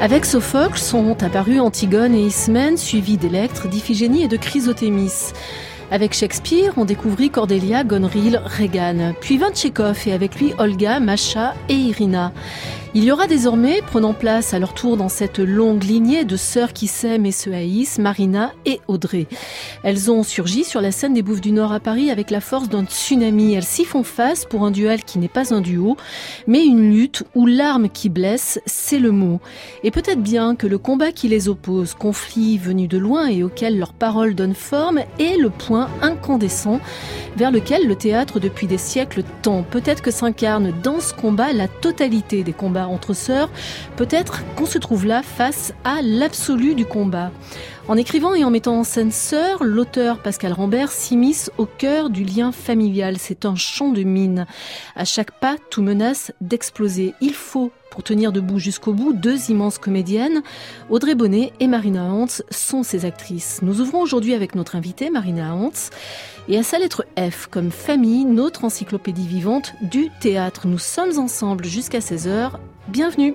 Avec Sophocle sont apparus Antigone et Ismène, suivis d'Électre, d'Iphigénie et de Chrysothémis. Avec Shakespeare, on découvrit Cordelia, Gonril, Regan, puis vint Tchekhov et avec lui Olga, Masha et Irina. Il y aura désormais, prenant place à leur tour dans cette longue lignée de sœurs qui s'aiment et se haïssent, Marina et Audrey. Elles ont surgi sur la scène des Bouffes du Nord à Paris avec la force d'un tsunami. Elles s'y font face pour un duel qui n'est pas un duo, mais une lutte où l'arme qui blesse, c'est le mot. Et peut-être bien que le combat qui les oppose, conflit venu de loin et auquel leurs paroles donnent forme, est le point incandescent vers lequel le théâtre depuis des siècles tend. Peut-être que s'incarne dans ce combat la totalité des combats entre sœurs, peut-être qu'on se trouve là face à l'absolu du combat. En écrivant et en mettant en scène Sœur, l'auteur Pascal Rambert s'immisce au cœur du lien familial. C'est un champ de mine. À chaque pas, tout menace d'exploser. Il faut, pour tenir debout jusqu'au bout, deux immenses comédiennes. Audrey Bonnet et Marina Hans sont ces actrices. Nous ouvrons aujourd'hui avec notre invitée, Marina Hans, et à sa lettre F, comme famille, notre encyclopédie vivante du théâtre. Nous sommes ensemble jusqu'à 16h. Bienvenue.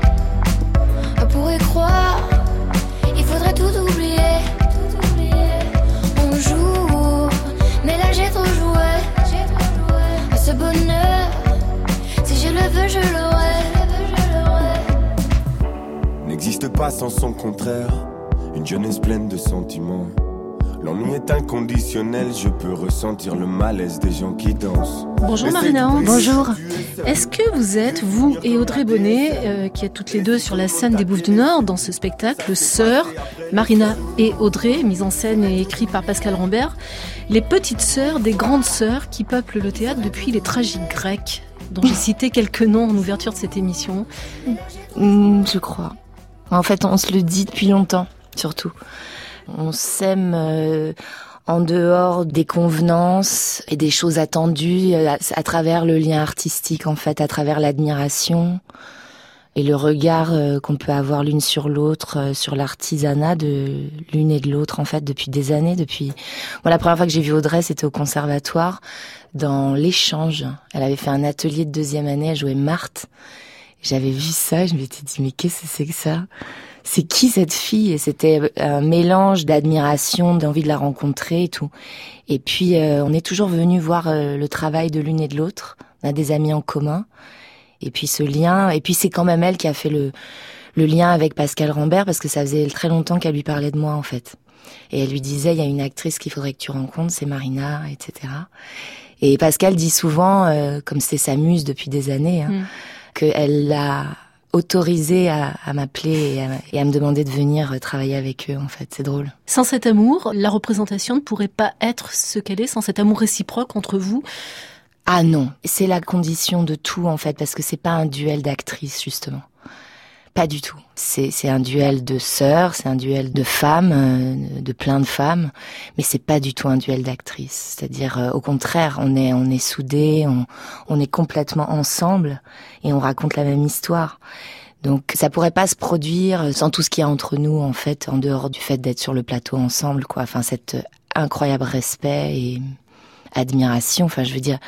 il faudrait tout oublier. On joue, mais là j'ai trop joué. Ce bonheur, si je le veux, je l'aurai. N'existe pas sans son contraire, une jeunesse pleine de sentiments. L'ennui est inconditionnel, je peux ressentir le malaise des gens qui dansent. Bonjour Marina Bonjour. Est-ce que vous êtes, vous et Audrey Bonnet, euh, qui êtes toutes les deux sur la scène des Bouffes du Nord, dans ce spectacle, sœurs, Marina et Audrey, mise en scène et écrit par Pascal Rambert, les petites sœurs des grandes sœurs qui peuplent le théâtre depuis les tragiques grecs, dont j'ai cité quelques noms en ouverture de cette émission? Mm, Je crois. En fait, on se le dit depuis longtemps, surtout. On s'aime euh, en dehors des convenances et des choses attendues euh, à, travers le lien artistique en fait, à travers l'admiration et le regard euh, qu'on peut avoir l'une sur l'autre sur l'artisanat de l'une et de l'autre en fait depuis des années depuis moi la première fois que j'ai vu Audrey c'était au conservatoire dans l'échange. Elle avait fait un atelier de deuxième année elle jouait Marthe. J'avais vu ça je m'étais dit mais qu'est-ce que c'est que ça? C'est qui cette fille? Et c'était un mélange d'admiration, d'envie de la rencontrer et tout. Et puis euh, on est toujours venu voir euh, le travail de l'une et de l'autre. On a des amis en commun. Et puis ce lien, et puis c'est quand même elle qui a fait le, le lien avec Pascal Rambert parce que ça faisait très longtemps qu'elle lui parlait de moi en fait. Et elle lui disait, il y a une actrice qu'il faudrait que tu rencontres, c'est Marina, etc. Et Pascal dit souvent, euh, comme c'est sa muse depuis des années, hein, mm. qu'elle l'a autorisé à, m'appeler et, à, me demander de venir travailler avec eux, en fait. C'est drôle. Sans cet amour, la représentation ne pourrait pas être ce qu'elle est, sans cet amour réciproque entre vous Ah non, c'est la condition de tout, en fait, parce que c'est pas un duel d'actrices, justement. Pas du tout. C'est un duel de sœurs, c'est un duel de femmes, euh, de plein de femmes, mais c'est pas du tout un duel d'actrices. C'est-à-dire, euh, au contraire, on est on est soudés, on, on est complètement ensemble et on raconte la même histoire. Donc ça pourrait pas se produire sans tout ce qu'il y a entre nous en fait, en dehors du fait d'être sur le plateau ensemble, quoi. Enfin, cet incroyable respect et admiration. Enfin, je veux dire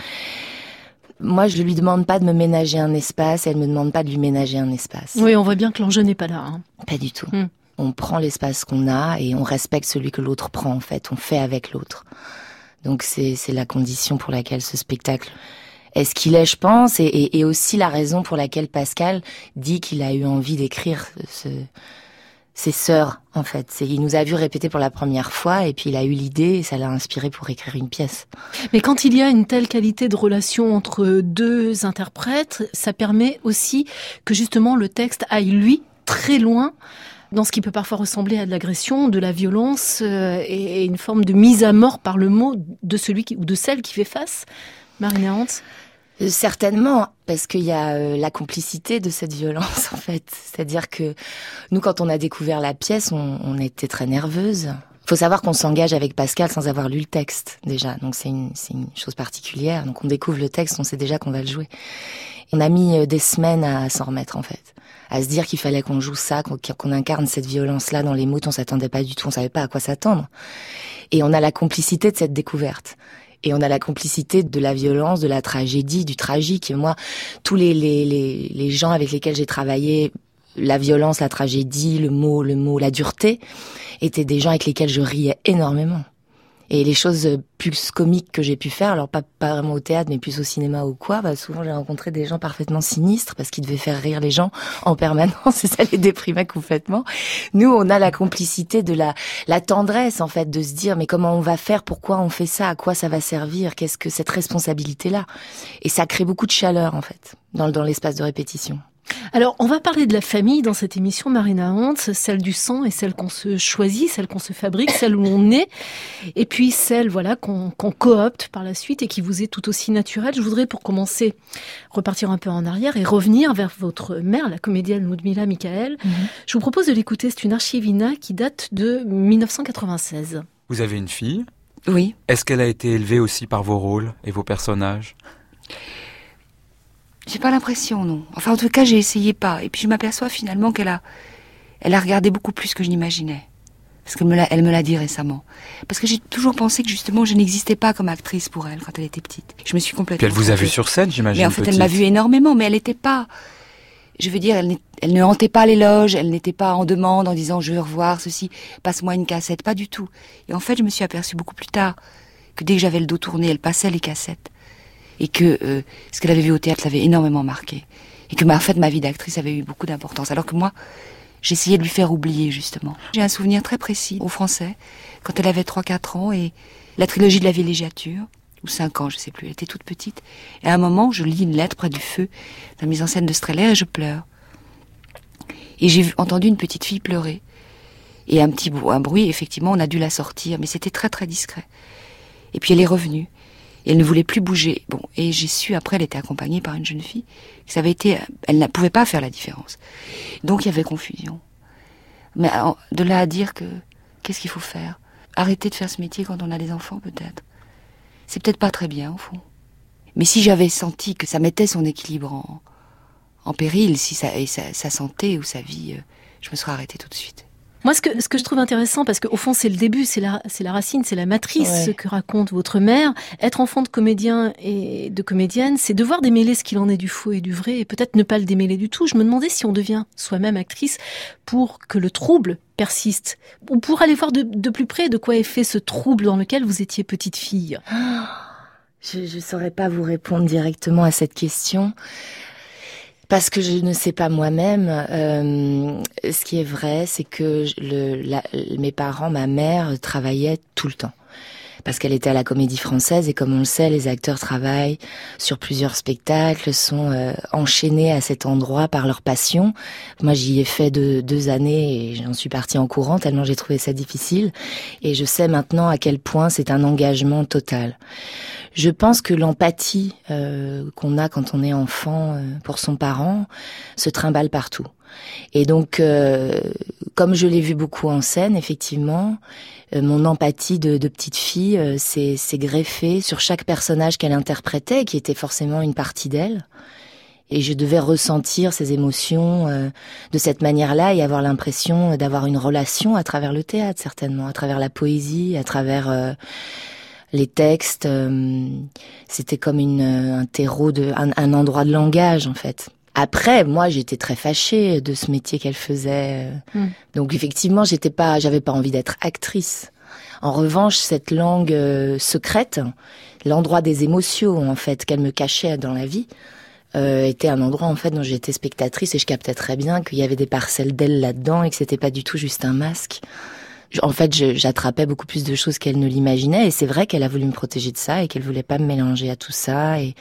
moi, je lui demande pas de me ménager un espace, elle me demande pas de lui ménager un espace. Oui, on voit bien que l'enjeu n'est pas là. Hein. Pas du tout. Hmm. On prend l'espace qu'on a et on respecte celui que l'autre prend, en fait. On fait avec l'autre. Donc c'est la condition pour laquelle ce spectacle est ce qu'il est, je pense, et, et, aussi la raison pour laquelle Pascal dit qu'il a eu envie d'écrire ce, ses sœurs, en fait. Il nous a vu répéter pour la première fois et puis il a eu l'idée et ça l'a inspiré pour écrire une pièce. Mais quand il y a une telle qualité de relation entre deux interprètes, ça permet aussi que justement le texte aille lui très loin dans ce qui peut parfois ressembler à de l'agression, de la violence euh, et une forme de mise à mort par le mot de celui qui, ou de celle qui fait face. Marina Hans Certainement, parce qu'il y a euh, la complicité de cette violence en fait. C'est-à-dire que nous, quand on a découvert la pièce, on, on était très nerveuse. Faut savoir qu'on s'engage avec Pascal sans avoir lu le texte déjà, donc c'est une, une chose particulière. Donc on découvre le texte, on sait déjà qu'on va le jouer. On a mis des semaines à s'en remettre en fait à se dire qu'il fallait qu'on joue ça, qu'on incarne cette violence-là dans les mots. On s'attendait pas du tout, on savait pas à quoi s'attendre. Et on a la complicité de cette découverte. Et on a la complicité de la violence, de la tragédie, du tragique. Moi, tous les, les, les, les gens avec lesquels j'ai travaillé, la violence, la tragédie, le mot, le mot, la dureté, étaient des gens avec lesquels je riais énormément. Et les choses plus comiques que j'ai pu faire, alors pas, pas vraiment au théâtre, mais plus au cinéma ou quoi, bah souvent j'ai rencontré des gens parfaitement sinistres parce qu'ils devaient faire rire les gens en permanence et ça les déprimait complètement. Nous, on a la complicité de la, tendresse en fait, de se dire mais comment on va faire, pourquoi on fait ça, à quoi ça va servir, qu'est-ce que cette responsabilité-là? Et ça crée beaucoup de chaleur en fait dans l'espace de répétition. Alors, on va parler de la famille dans cette émission, Marina Hunt, celle du sang et celle qu'on se choisit, celle qu'on se fabrique, celle où on est, et puis celle, voilà, qu'on coopte par la suite et qui vous est tout aussi naturelle. Je voudrais, pour commencer, repartir un peu en arrière et revenir vers votre mère, la comédienne Ludmila Michael. Mhm. Je vous propose de l'écouter. C'est une archivina qui date de 1996. Vous avez une fille? Oui. Est-ce qu'elle a été élevée aussi par vos rôles et vos personnages? J'ai pas l'impression, non. Enfin, en tout cas, j'ai essayé pas. Et puis je m'aperçois finalement qu'elle a, elle a regardé beaucoup plus que je n'imaginais. Parce qu'elle me l'a, elle me l'a dit récemment. Parce que j'ai toujours pensé que justement, je n'existais pas comme actrice pour elle quand elle était petite. Je me suis complètement. Puis elle vous a vu sur scène, j'imagine. Mais en fait, elle m'a vu énormément, mais elle n'était pas. Je veux dire, elle, elle ne hantait pas les loges, elle n'était pas en demande en disant je veux revoir ceci, passe-moi une cassette, pas du tout. Et en fait, je me suis aperçue beaucoup plus tard que dès que j'avais le dos tourné, elle passait les cassettes et que euh, ce qu'elle avait vu au théâtre l'avait énormément marqué et que ma en fait ma vie d'actrice avait eu beaucoup d'importance alors que moi j'essayais de lui faire oublier justement. J'ai un souvenir très précis au français quand elle avait 3 4 ans et la trilogie de la villégiature ou 5 ans, je sais plus, elle était toute petite et à un moment, je lis une lettre près du feu, la mise en scène de Streller et je pleure. Et j'ai entendu une petite fille pleurer. Et un petit un bruit, effectivement, on a dû la sortir, mais c'était très très discret. Et puis elle est revenue. Et elle ne voulait plus bouger. Bon, et j'ai su après, elle était accompagnée par une jeune fille. Ça avait été, elle ne pouvait pas faire la différence. Donc il y avait confusion. Mais de là à dire que qu'est-ce qu'il faut faire? Arrêter de faire ce métier quand on a des enfants, peut-être. C'est peut-être pas très bien au fond. Mais si j'avais senti que ça mettait son équilibre en, en péril, si ça, et sa, sa, santé ou sa vie, euh, je me serais arrêtée tout de suite. Moi, ce que, ce que je trouve intéressant, parce qu'au fond, c'est le début, c'est la, c'est la racine, c'est la matrice, ce que raconte votre mère. Être enfant de comédien et de comédienne, c'est devoir démêler ce qu'il en est du faux et du vrai, et peut-être ne pas le démêler du tout. Je me demandais si on devient soi-même actrice pour que le trouble persiste, ou pour aller voir de, de plus près de quoi est fait ce trouble dans lequel vous étiez petite fille. Je ne saurais pas vous répondre directement à cette question parce que je ne sais pas moi-même. Euh, ce qui est vrai, c'est que le, la, mes parents, ma mère, travaillaient tout le temps parce qu'elle était à la Comédie Française et comme on le sait, les acteurs travaillent sur plusieurs spectacles, sont euh, enchaînés à cet endroit par leur passion. Moi, j'y ai fait de, deux années et j'en suis partie en courant tellement j'ai trouvé ça difficile. Et je sais maintenant à quel point c'est un engagement total. Je pense que l'empathie euh, qu'on a quand on est enfant euh, pour son parent se trimballe partout. Et donc, euh, comme je l'ai vu beaucoup en scène, effectivement, euh, mon empathie de, de petite fille euh, s'est greffée sur chaque personnage qu'elle interprétait, qui était forcément une partie d'elle. Et je devais ressentir ces émotions euh, de cette manière-là et avoir l'impression d'avoir une relation à travers le théâtre, certainement, à travers la poésie, à travers les textes. C'était comme une, un terreau, de, un, un endroit de langage, en fait. Après, moi, j'étais très fâchée de ce métier qu'elle faisait. Hmm. Donc, effectivement, j'étais pas, j'avais pas envie d'être actrice. En revanche, cette langue euh, secrète, l'endroit des émotions, en fait, qu'elle me cachait dans la vie, euh, était un endroit en fait dont j'étais spectatrice et je captais très bien qu'il y avait des parcelles d'elle là-dedans et que c'était pas du tout juste un masque. En fait, j'attrapais beaucoup plus de choses qu'elle ne l'imaginait et c'est vrai qu'elle a voulu me protéger de ça et qu'elle voulait pas me mélanger à tout ça et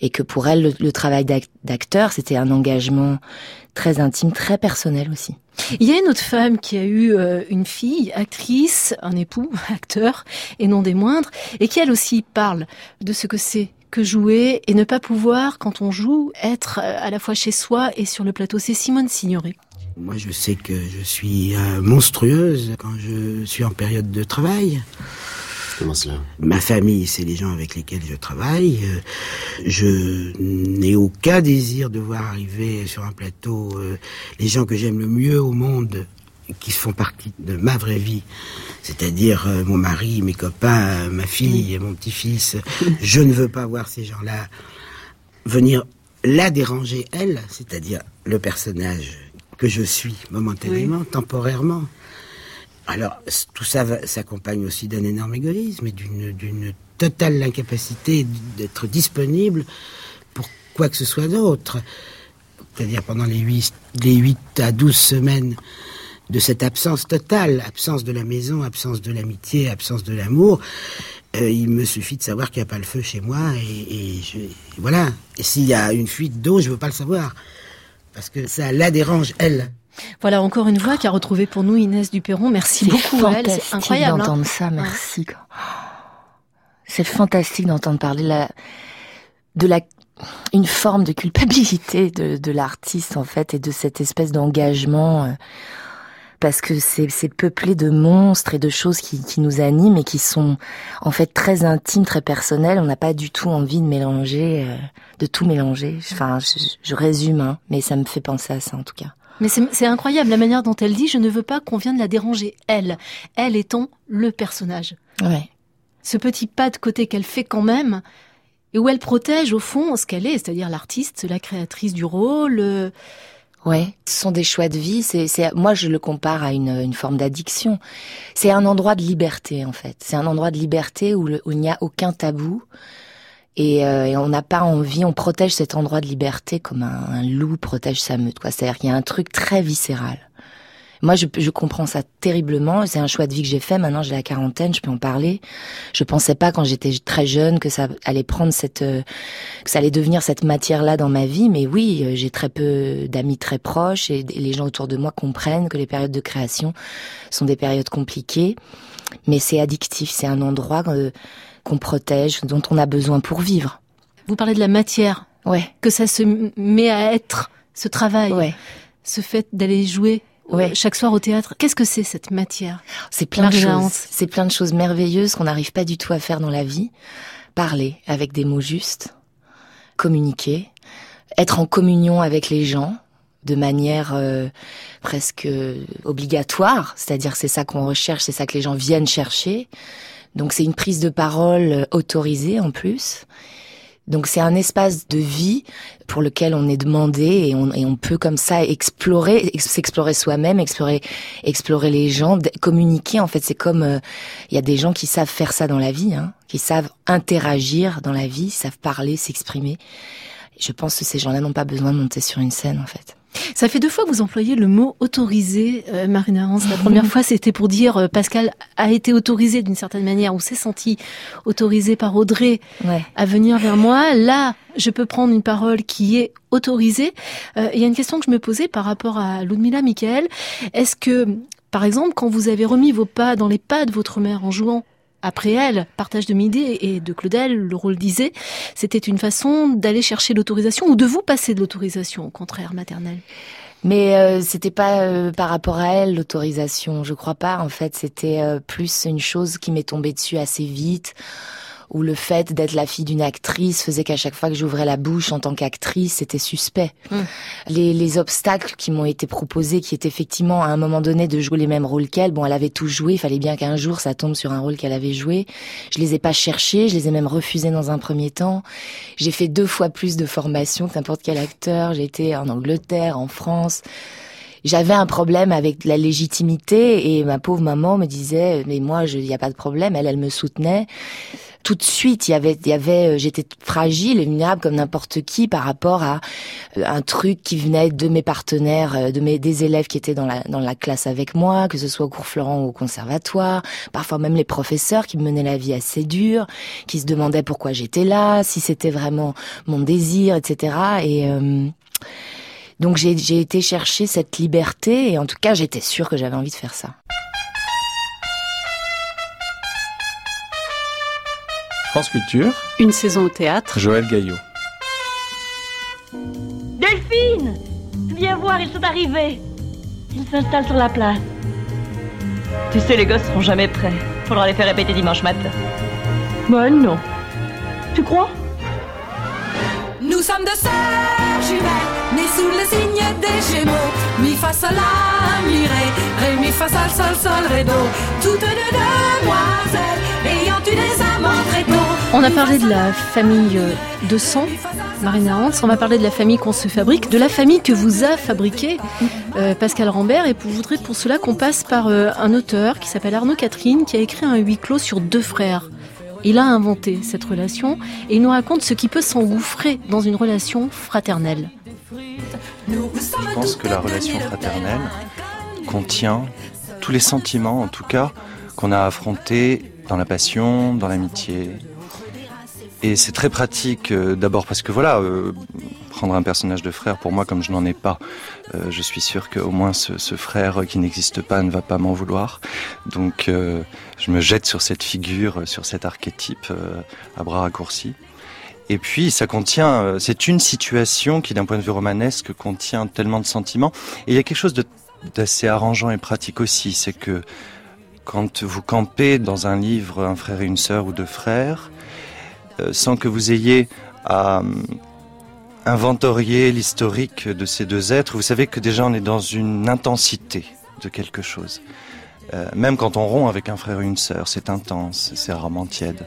et que pour elle le, travail d'acteur c'était un engagement très intime, très personnel aussi. Il y a une autre femme qui a eu euh, une fille, actrice, un époux, acteur, et non des moindres, et qui elle aussi parle de ce que c'est que jouer et ne pas pouvoir, quand on joue, être euh, à la fois chez soi et sur le plateau. C'est Simone Signoret. Moi, je sais que je suis euh, monstrueuse quand je suis en période de travail. Comment cela Ma famille, c'est les gens avec lesquels je travaille. Euh, je n'ai aucun désir de voir arriver sur un plateau les gens que j'aime le mieux au monde qui font partie de ma vraie vie, c'est-à-dire euh, mon mari, mes copains, ma fille, mon petit-fils. Je ne veux pas voir ces gens-là venir la déranger, elle, c'est-à-dire le personnage que je suis momentanément, temporairement. Alors, tout ça s'accompagne aussi d'un énorme égoïsme et d'une totale incapacité d'être disponible pour quoi que ce soit d'autre. C'est-à-dire pendant les 8, les 8 à 12 semaines de cette absence totale, absence de la maison, absence de l'amitié, absence de l'amour. Euh, il me suffit de savoir qu'il n'y a pas le feu chez moi et, voilà. Et s'il y a une fuite d'eau, je veux pas le savoir parce que ça la dérange elle. Voilà encore une voix qui a retrouvé pour nous Inès Duperron. Merci beaucoup à elle. C'est incroyable hein. d'entendre ça. Merci. C'est fantastique d'entendre parler la, de la une forme de culpabilité de, de l'artiste en fait et de cette espèce d'engagement. Euh, parce que c'est peuplé de monstres et de choses qui, qui, nous animent et qui sont en fait très intimes, très personnelles. On n'a pas du tout envie de mélanger, euh, de tout mélanger. Enfin, je, résume, hein, mais ça me fait penser à ça en tout cas. Mais c'est incroyable la manière dont elle dit je ne veux pas qu'on vienne la déranger, elle. Elle étant le personnage. Ouais. Ce petit pas de côté qu'elle fait quand même, et où elle protège au fond ce qu'elle est, c'est-à-dire l'artiste, la créatrice du rôle. Euh, Ouais, ce sont des choix de vie. C'est, c'est, moi, je le compare à une, une forme d'addiction. C'est un endroit de liberté, en fait. C'est un endroit de liberté où, où il n'y a aucun tabou. Et, euh, on n'a pas envie, on protège cet endroit de liberté comme un, loup protège sa meute. C'est-à-dire qu'il y a un truc très viscéral. Moi, je, je comprends ça terriblement. C'est un choix de vie que j'ai fait. Maintenant, j'ai la quarantaine, je peux en parler. Je pensais pas quand j'étais très jeune que ça allait prendre cette, euh, que ça allait devenir cette matière-là dans ma vie. Mais oui, euh, j'ai très peu d'amis très proches et les gens autour de moi comprennent que les périodes de création sont des périodes compliquées. Mais c'est addictif. C'est un endroit euh, qu'on protège, dont on a besoin pour vivre. Vous parlez de la matière. Ouais. Que ça se met à être, ce travail. Ouais. Ce fait d'aller jouer ouais. chaque soir au théâtre. Qu'est-ce que c'est cette matière? C'est plein de choses. C'est plein de choses merveilleuses qu'on n'arrive pas du tout à faire dans la vie. Parler avec des mots justes, communiquer, être en communion avec les gens de manière euh, presque obligatoire, c'est-à-dire c'est ça qu'on recherche, c'est ça que les gens viennent chercher. Donc c'est une prise de parole autorisée en plus. Donc c'est un espace de vie pour lequel on est demandé et on, et on peut comme ça explorer, s'explorer soi-même, explorer, explorer les gens, communiquer. En fait, c'est comme euh, il y a des gens qui savent faire ça dans la vie, hein, qui savent interagir dans la vie, savent parler, s'exprimer. Je pense que ces gens-là n'ont pas besoin de monter sur une scène, en fait. Ça fait deux fois que vous employez le mot autorisé, euh, Marina Hans. La première fois, c'était pour dire euh, Pascal a été autorisé d'une certaine manière, ou s'est senti autorisé par Audrey à venir vers moi. Là, je peux prendre une parole qui est autorisée. Euh, il y a une question que je me posais par rapport à Ludmila Michael. Est-ce que, par exemple, quand vous avez remis vos pas dans les pas de votre mère en jouant après elle, partage de midi et de Claudel, le rôle disait, c'était une façon d'aller chercher l'autorisation ou de vous passer de l'autorisation, au contraire, maternelle? Mais euh, c'était pas euh, par rapport à elle l'autorisation, je crois pas. En fait, c'était euh, plus une chose qui m'est tombée dessus assez vite où le fait d'être la fille d'une actrice faisait qu'à chaque fois que j'ouvrais la bouche en tant qu'actrice, c'était suspect. Mm. Les, les, obstacles qui m'ont été proposés, qui étaient effectivement à un moment donné de jouer les mêmes rôles qu'elle, bon, elle avait tout joué, il fallait bien qu'un jour ça tombe sur un rôle qu'elle avait joué. Je les ai pas cherchés, je les ai même refusés dans un premier temps. J'ai fait deux fois plus de formation que n'importe quel acteur. J'ai été en Angleterre, en France j'avais un problème avec la légitimité et ma pauvre maman me disait mais moi il n'y a pas de problème elle elle me soutenait. Tout de suite, il y avait, y avait, euh, j'étais fragile et vulnérable comme n'importe qui par rapport à euh, un truc qui venait de mes partenaires, euh, de mes des élèves qui étaient dans la dans la classe avec moi, que ce soit au cours Florent ou au conservatoire, parfois même les professeurs qui me menaient la vie assez dure, qui se demandaient pourquoi j'étais là, si c'était vraiment mon désir, etc. Et donc j'ai été chercher cette liberté et en tout cas j'étais sûre que j'avais envie de faire ça. France Culture. Une saison au théâtre. Joël Gaillot. Delphine Viens voir, ils sont arrivés. Ils s'installent sur la place. Tu sais, les gosses seront jamais prêts. Faudra les faire répéter dimanche matin. Bah non. Tu crois? Nous sommes deux sœurs jumelles, nées sous le signe des Gémeaux. Mi fa sol la mi ré, ré mi fa sol sol sol ré do. Toutes deux demoiselles ayant eu des amants très tôt. On a parlé de la famille euh, de sang, Marina Hans. On va parler de la famille qu'on se fabrique, de la famille que vous a fabriquée euh, Pascal Rambert. Et je voudrais pour cela qu'on passe par euh, un auteur qui s'appelle Arnaud Catherine, qui a écrit un huis clos sur deux frères. Il a inventé cette relation et il nous raconte ce qui peut s'engouffrer dans une relation fraternelle. Je pense que la relation fraternelle contient tous les sentiments, en tout cas, qu'on a affrontés dans la passion, dans l'amitié, et c'est très pratique, euh, d'abord parce que voilà, euh, prendre un personnage de frère, pour moi, comme je n'en ai pas, euh, je suis sûr qu'au moins ce, ce, frère qui n'existe pas ne va pas m'en vouloir. Donc je me jette sur cette figure, sur cet archétype à bras raccourcis. Et puis ça contient, c'est une situation qui d'un point de vue romanesque contient tellement de sentiments. Et il y a quelque chose d'assez arrangeant et pratique aussi, c'est que quand vous campez dans un livre un frère et une sœur ou deux frères, euh, sans que vous ayez à euh, inventorier l'historique de ces deux êtres, vous savez que déjà on est dans une intensité de quelque chose. Euh, même quand on rompt avec un frère et une sœur, c'est intense, c'est rarement tiède.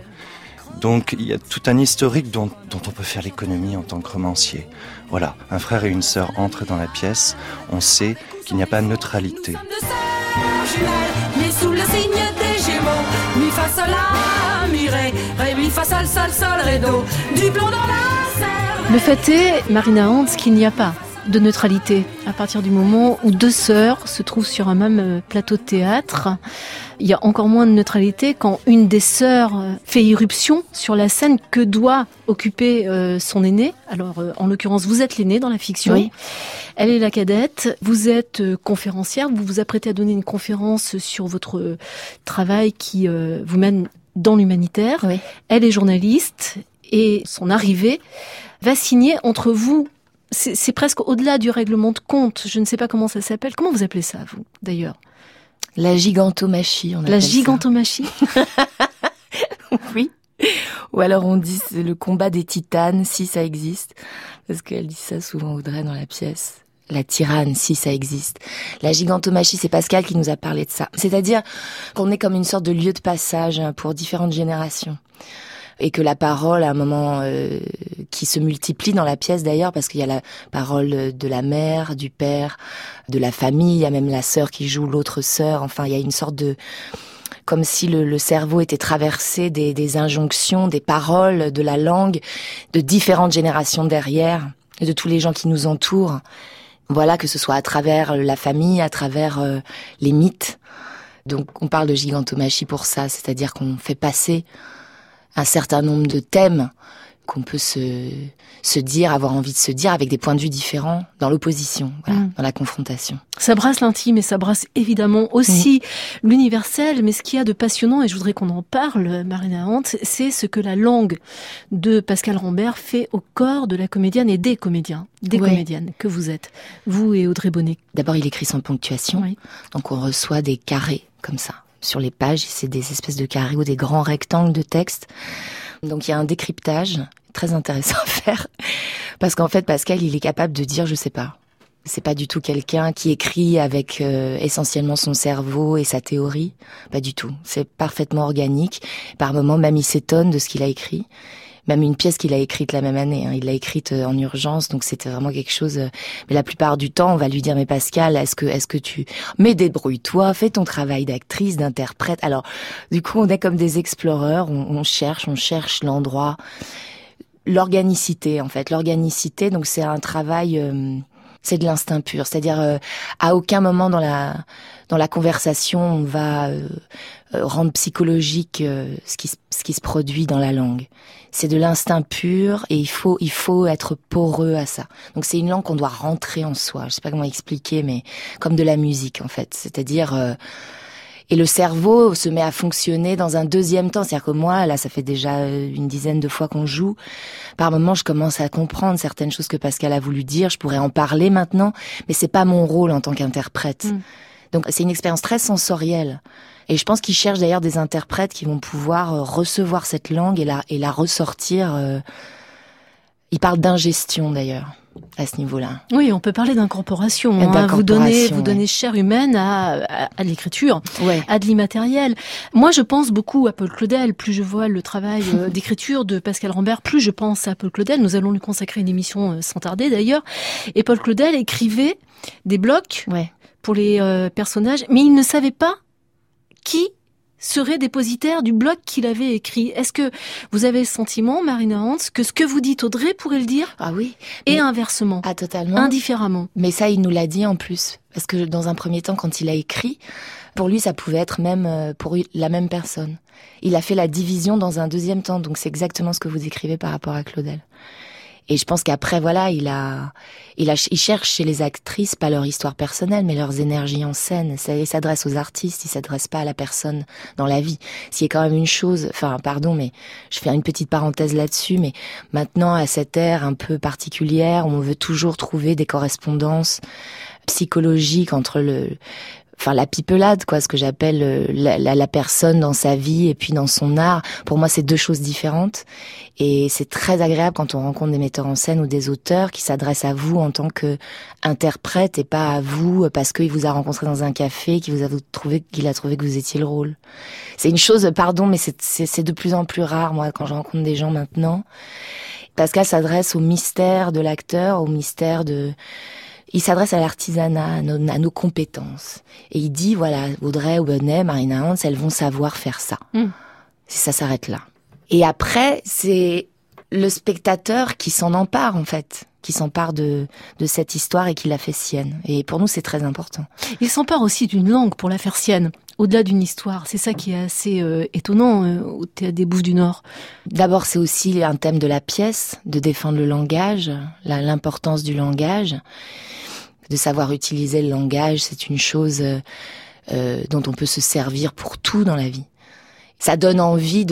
Donc il y a tout un historique dont, dont on peut faire l'économie en tant que romancier. Voilà, un frère et une sœur entrent dans la pièce, on sait qu'il n'y a pas de neutralité. sous le signe des Gémeaux, mi fa sol la mi ré, ré mi fa sol sol sol ré do, du plomb dans la serre. Le fait est, Marina Hans, qu'il n'y a pas de neutralité à partir du moment où deux sœurs se trouvent sur un même euh, plateau de théâtre. Il y a encore moins de neutralité quand une des sœurs euh, fait irruption sur la scène que doit occuper euh, son aîné? Alors, en l'occurrence, vous êtes l'aîné dans la fiction. Oui. Elle est la cadette. Vous êtes conférencière. Vous vous apprêtez à donner une conférence sur votre travail qui vous mène dans l'humanitaire. Oui. Elle est journaliste et son arrivée va signer entre vous c'est presque au-delà du règlement de compte. Je ne sais pas comment ça s'appelle. Comment vous appelez ça, vous, d'ailleurs? La gigantomachie, on La gigantomachie Oui. Ou alors on dit c'est le combat des titanes, si ça existe. Parce qu'elle dit ça souvent Audrey dans la pièce. La tyranne, si ça existe. La gigantomachie, c'est Pascal qui nous a parlé de ça. C'est-à-dire qu'on est comme une sorte de lieu de passage pour différentes générations et que la parole à un moment euh, qui se multiplie dans la pièce d'ailleurs parce qu'il y a la parole de la mère, du père, de la famille, il y a même la sœur qui joue l'autre sœur. Enfin, il y a une sorte de comme si le, le cerveau était traversé des, des, injonctions, des paroles, de la langue, de différentes générations derrière, et de tous les gens qui nous entourent. Voilà, que ce soit à travers la famille, à travers euh, les mythes. Donc on parle de gigantomachie pour ça, c'est-à-dire qu'on fait passer un certain nombre de thèmes qu'on peut se, se dire, avoir envie de se dire avec des points de vue différents dans l'opposition, voilà, Mm. dans la confrontation. Ça brasse l'intime et ça brasse évidemment aussi l'universel, mais ce qu'il y a de passionnant, et je voudrais qu'on en parle, Marina Hunt, c'est ce que la langue de Pascal Rambert fait au corps de la comédienne et des comédiens, des Ouais. comédiennes que vous êtes, vous et Audrey Bonnet. D'abord, il écrit sans ponctuation, Oui. donc on reçoit des carrés comme ça sur les pages. C'est des espèces de carrés ou des grands rectangles de texte. Donc il y a un décryptage très intéressant à faire parce qu'en fait, Pascal, il est capable de dire, je sais pas. C'est pas du tout quelqu'un qui écrit avec euh, essentiellement son cerveau et sa théorie. Pas du tout. C'est parfaitement organique. Par moments, même il s'étonne de ce qu'il a écrit. Même une pièce qu'il a écrite la même année. Hein. Il l'a écrite euh, en urgence, donc c'était vraiment quelque chose. Euh, mais la plupart du temps, on va lui dire mais Pascal, est-ce que est-ce que tu mais débrouille-toi, fais ton travail d'actrice, d'interprète. Alors du coup, on est comme des exploreurs, on, cherche, on cherche l'endroit, l'organicité en fait, l'organicité. Donc c'est un travail. Euh, c'est de l'instinct pur, c'est-à-dire à aucun moment dans la dans la conversation on va rendre psychologique ce qui ce qui se produit dans la langue c'est de l'instinct pur et il faut il faut être poreux à ça. Donc c'est une langue qu'on doit rentrer en soi. Je sais pas comment expliquer, mais comme de la musique en fait. C'est-à-dire euh, et le cerveau se met à fonctionner dans un deuxième temps. C'est-à-dire que moi, là, ça fait déjà euh, une dizaine de fois qu'on joue. Par moments, je commence à comprendre certaines choses que Pascal a voulu dire. Je pourrais en parler maintenant, mais c'est pas mon rôle en tant qu'interprète. Mm. Donc c'est une expérience très sensorielle. Et je pense qu'ils cherchent d'ailleurs des interprètes qui vont pouvoir euh, recevoir cette langue et la, et la ressortir. Euh... Ils parlent d'ingestion d'ailleurs à ce niveau-là. Oui, on peut parler d'incorporation. Hein. Vous donnez, vous donnez chair humaine à, à, l'écriture, à de l'immatériel. Moi, je pense beaucoup à Paul Claudel. Plus je vois le travail euh, d'écriture de Pascal Rambert, plus je pense à Paul Claudel. Nous allons lui consacrer une émission sans tarder d'ailleurs. Et Paul Claudel écrivait des blocs pour les personnages, mais il ne savait pas qui serait dépositaire du bloc qu'il avait écrit. Est-ce que vous avez le sentiment, Marina Hans, que ce que vous dites Audrey pourrait le dire Ah oui. Et inversement Ah totalement. Indifféremment? Mais ça, il nous l'a dit en plus. Parce que dans un premier temps, quand il a écrit, pour lui, ça pouvait être même euh, pour la même personne. Il a fait la division dans un deuxième temps, donc c'est exactement ce que vous écrivez par rapport à Claudel. Et je pense qu'après, voilà, il a, il a, il cherche chez les actrices pas leur histoire personnelle, mais leurs énergies en scène. Ça, il s'adresse aux artistes, il s'adresse pas à la personne dans la vie. S'il y a quand même une chose, enfin, pardon, mais je fais une petite parenthèse là-dessus, mais maintenant, à cette ère un peu particulière, on veut toujours trouver des correspondances psychologiques entre le, enfin la pipelade quoi ce que j'appelle euh, la, la, personne dans sa vie et puis dans son art. Pour moi c'est deux choses différentes. Et c'est très agréable quand on rencontre des metteurs en scène ou des auteurs qui s'adressent à vous en tant que interprète et pas à vous parce qu'il vous a rencontré dans un café qui vous a trouvé qu'il a trouvé que vous étiez le rôle. C'est une chose pardon mais c'est de plus en plus rare moi quand je rencontre des gens maintenant. Pascal s'adresse au mystère de l'acteur au mystère de il s'adresse à l'artisanat, à, nos, compétences. Et il dit, voilà, Audrey, Bonnet, Marina Hans, elles vont savoir faire ça. Mm. Ça s'arrête là. Et après, c'est le spectateur qui s'en empare, en fait qui s'empare de, de cette histoire et qui la fait sienne. Et pour nous, c'est très important. Il s'empare aussi d'une langue pour la faire sienne, au-delà d'une histoire. C'est ça qui est assez euh, étonnant euh, au Théâtre des Bouches du Nord. D'abord, c'est aussi un thème de la pièce, de défendre le langage, l'importance du langage de savoir utiliser le langage, c'est une chose euh, euh, dont on peut se servir pour tout dans la vie. Ça donne envie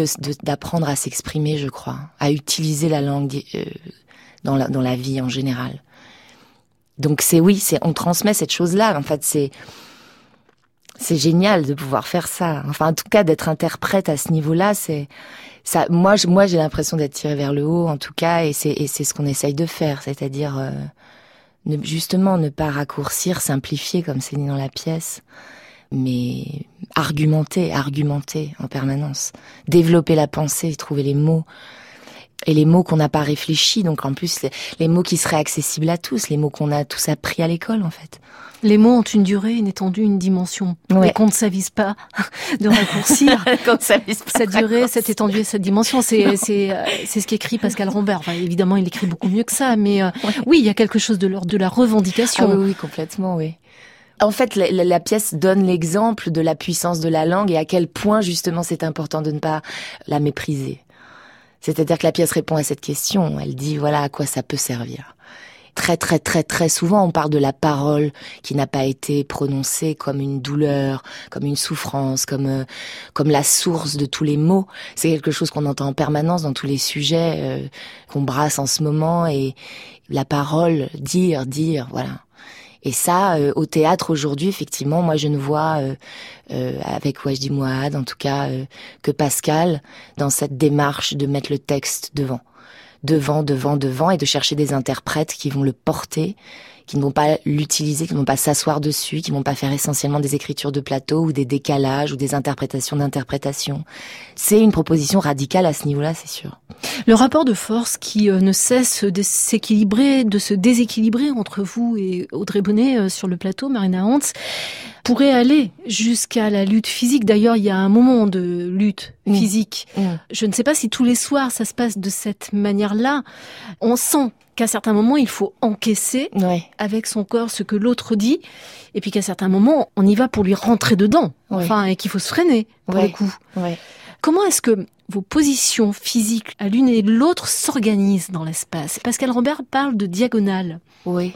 d'apprendre à s'exprimer, je crois, à utiliser la langue euh, dans, la, dans la vie en général. Donc c'est oui, c'est on transmet cette chose-là. En fait, c'est c'est génial de pouvoir faire ça. Enfin, en tout cas, d'être interprète à ce niveau-là, c'est ça. Moi, moi, j'ai l'impression d'être tirée vers le haut, en tout cas, et c'est c'est ce qu'on essaye de faire, c'est-à-dire ne, justement ne pas raccourcir, simplifier comme c'est dit dans la pièce, mais argumenter, argumenter en permanence, développer la pensée, trouver les mots et les mots qu'on n'a pas réfléchis, donc en plus les, mots qui seraient accessibles à tous, les mots qu'on a tous appris à l'école en fait. Les mots ont une durée, une étendue, une dimension. Et qu'on ne s'avise pas de raccourcir cette durée, cette étendue et cette dimension. C'est c'est euh, c'est ce qu'écrit Pascal Rambert. Enfin, évidemment, il écrit beaucoup mieux que ça, mais euh, oui, il y a quelque chose de l'ordre de la revendication. Ah oui, oui, complètement, oui. En fait, la, la pièce donne l'exemple de la puissance de la langue et à quel point justement c'est important de ne pas la mépriser. C'est-à-dire que la pièce répond à cette question. Elle dit voilà à quoi ça peut servir très très très très souvent on parle de la parole qui n'a pas été prononcée comme une douleur, comme une souffrance, comme euh, comme la source de tous les mots. C'est quelque chose qu'on entend en permanence dans tous les sujets euh, qu'on brasse en ce moment et la parole, dire, dire, voilà. Et ça, euh, au théâtre aujourd'hui, effectivement, moi je ne vois avec Wajdi Mouad, en tout cas, que Pascal dans cette démarche de mettre le texte devant. Devant, devant, devant, et de chercher des interprètes qui vont le porter, qui ne vont pas l'utiliser, qui ne vont pas s'asseoir dessus, qui ne vont pas faire essentiellement des écritures de plateau ou des décalages ou des interprétations d'interprétation. C'est une proposition radicale à ce niveau-là, c'est sûr. Le rapport de force qui euh, ne cesse de s'équilibrer, de se déséquilibrer entre vous et Audrey Bonnet euh, sur le plateau, Marina Hans, pourrait aller jusqu'à la lutte physique. D'ailleurs, il y a un moment de lutte Mmh. physique. Mmh. Je ne sais pas si tous les soirs ça se passe de cette manière-là. On sent qu'à certains moments, il faut encaisser Ouais. avec son corps ce que l'autre dit, et puis qu'à certains moments, on y va pour lui rentrer dedans. Ouais. Enfin, et qu'il faut se freiner pour Ouais. le coup. Comment est-ce que vos positions physiques à l'une et l'autre s'organisent dans l'espace? Pascal Rambert parle de diagonale. Oui.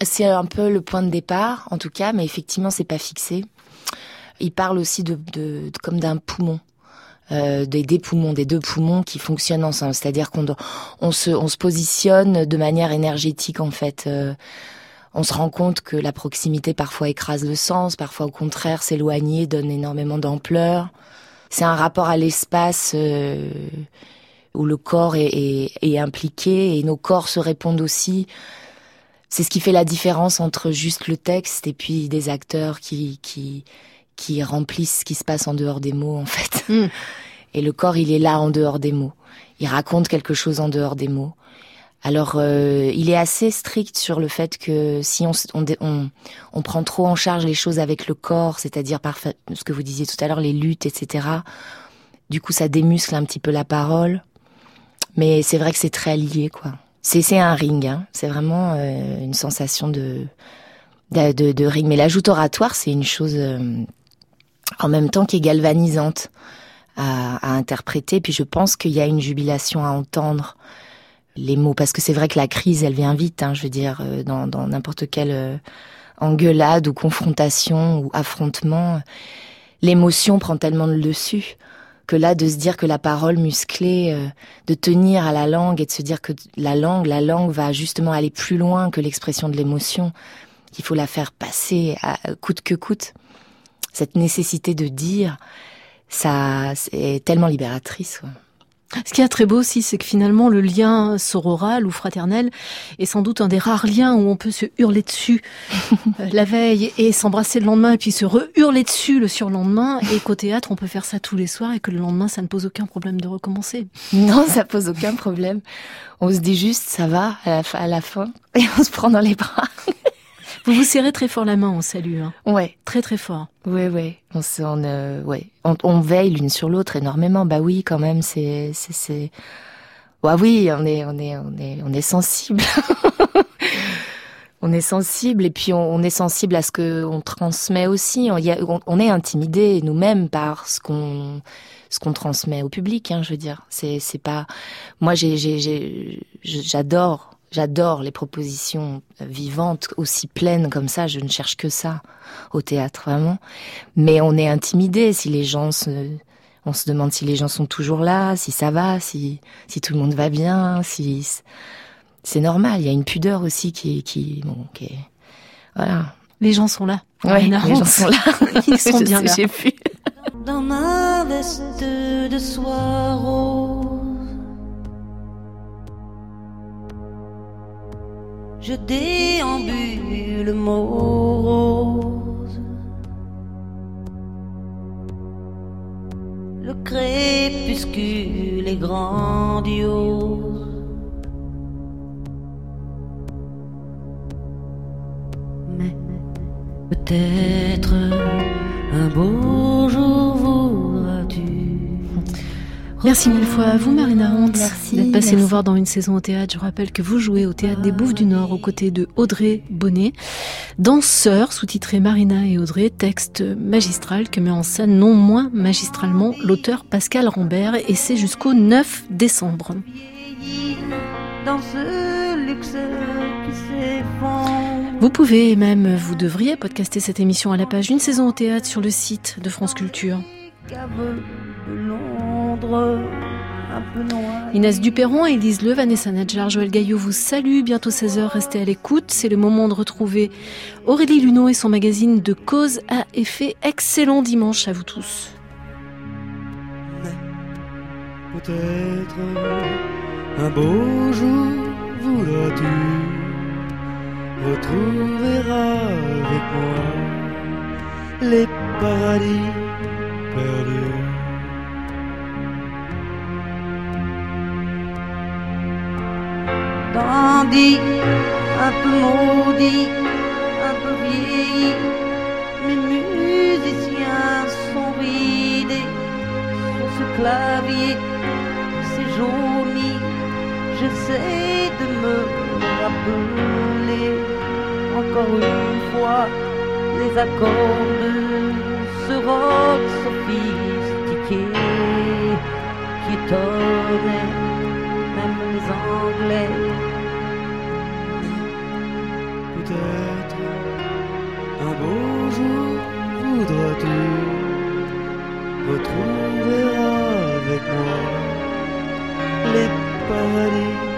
C'est un peu le point de départ, en tout cas, mais effectivement, c'est pas fixé. Il parle aussi de, de- de- comme d'un poumon. Euh, des, des poumons, des deux poumons qui fonctionnent ensemble. C'est-à-dire qu'on on se, on se positionne de manière énergétique en fait. Euh, on se rend compte que la proximité parfois écrase le sens, parfois au contraire s'éloigner donne énormément d'ampleur. C'est un rapport à l'espace euh, où le corps est, est- est impliqué et nos corps se répondent aussi. C'est ce qui fait la différence entre juste le texte et puis des acteurs qui qui qui remplissent ce qui se passe en dehors des mots en fait. Mm. Et le corps, il est là en dehors des mots. Il raconte quelque chose en dehors des mots. Alors, euh, il est assez strict sur le fait que si on, on, on, prend trop en charge les choses avec le corps, c'est-à-dire par ce que vous disiez tout à l'heure, les luttes, etc. Du coup, ça démuscle un petit peu la parole. Mais c'est vrai que c'est très lié, quoi. C'est c'est un ring, hein. c'est vraiment euh, une sensation de, de, de, de ring. Mais l'ajout oratoire, c'est une chose euh, en même temps qui est galvanisante à, à interpréter. Puis je pense qu'il y a une jubilation à entendre les mots, parce que c'est vrai que la crise, elle vient vite. Hein, je veux dire, euh, dans n'importe quelle euh, engueulade ou confrontation ou affrontement, l'émotion prend tellement le dessus que là, de se dire que la parole musclée, euh, de tenir à la langue et de se dire que la langue, la langue va justement aller plus loin que l'expression de l'émotion, qu'il faut la faire passer à coûte que coûte. Cette nécessité de dire, ça, c'est tellement libératrice. quoi. Ce qui est très beau aussi, c'est que finalement, le lien sororal ou fraternel est sans doute un des rares liens où on peut se hurler dessus euh, la veille et s'embrasser le lendemain et puis se re-hurler dessus le surlendemain et qu'au théâtre, on peut faire ça tous les soirs et que le lendemain, ça ne pose aucun problème de recommencer. Non, ça pose aucun problème. On se dit juste, ça va à la, fin- à la fin, et on se prend dans les bras. Vous vous serrez très fort la main en salut, hein. Ouais, très très fort. ouais, ouais. On se, on, euh, ouais. On, on veille l'une sur l'autre énormément. Bah oui, quand même, c'est, c'est, c'est. Bah oui, on est, on est, on est, on est sensible. on est sensible et puis on, on est sensible à ce que on transmet aussi. On, y a- on, on est intimidé nous-mêmes par ce qu'on, ce qu'on transmet au public. Hein, je veux dire, c'est, c'est pas. Moi, j'ai, j'ai, j'ai, j'adore. J'adore les propositions vivantes, aussi pleines comme ça. Je ne cherche que ça au théâtre, vraiment. Mais on est intimidé si les gens se, on se demande si les gens sont toujours là, si ça va, si, si tout le monde va bien, si, c'est normal. Il y a une pudeur aussi qui, qui, bon, qui est, voilà. Les gens sont là. Ouais, les gens sont là. Ils sont Je bien sais, là. J'ai vu. dans ma veste de soie Je déambule morose. Le crépuscule est grandiose. Mais peut-être un beau jour. Merci mille fois à vous, Marina Hunt, Merci, d'être passée nous voir dans une saison au théâtre. Je rappelle que vous jouez au théâtre des Bouffes du Nord aux côtés de Audrey Bonnet, danseur sous-titré Marina et Audrey, texte magistral que met en scène non moins magistralement l'auteur Pascal Rambert et c'est jusqu'au 9 décembre. Dans ce luxe qui s'effondre. Vous pouvez et même vous devriez podcaster cette émission à la page Une saison au théâtre sur le site de France Culture. Un peu noir. Inès Duperron, Élise Le, Vanessa Nadjar, Joël Gaillot vous salue. Bientôt 16h, restez à l'écoute. C'est le moment de retrouver Aurélie Luneau et son magazine de cause à effet. Excellent dimanche à vous tous. Peut-être un beau jour voudras-tu avec moi les paradis perdus. Dandy, un peu maudit, un peu vieilli, mes musiciens sont ridés sur ce clavier, c'est jauni, j'essaie de me rappeler encore une fois les accords de ce rock sophistiqué qui étonnait Anglais. Peut-être un beau jour voudras-tu retrouver avec moi les paradis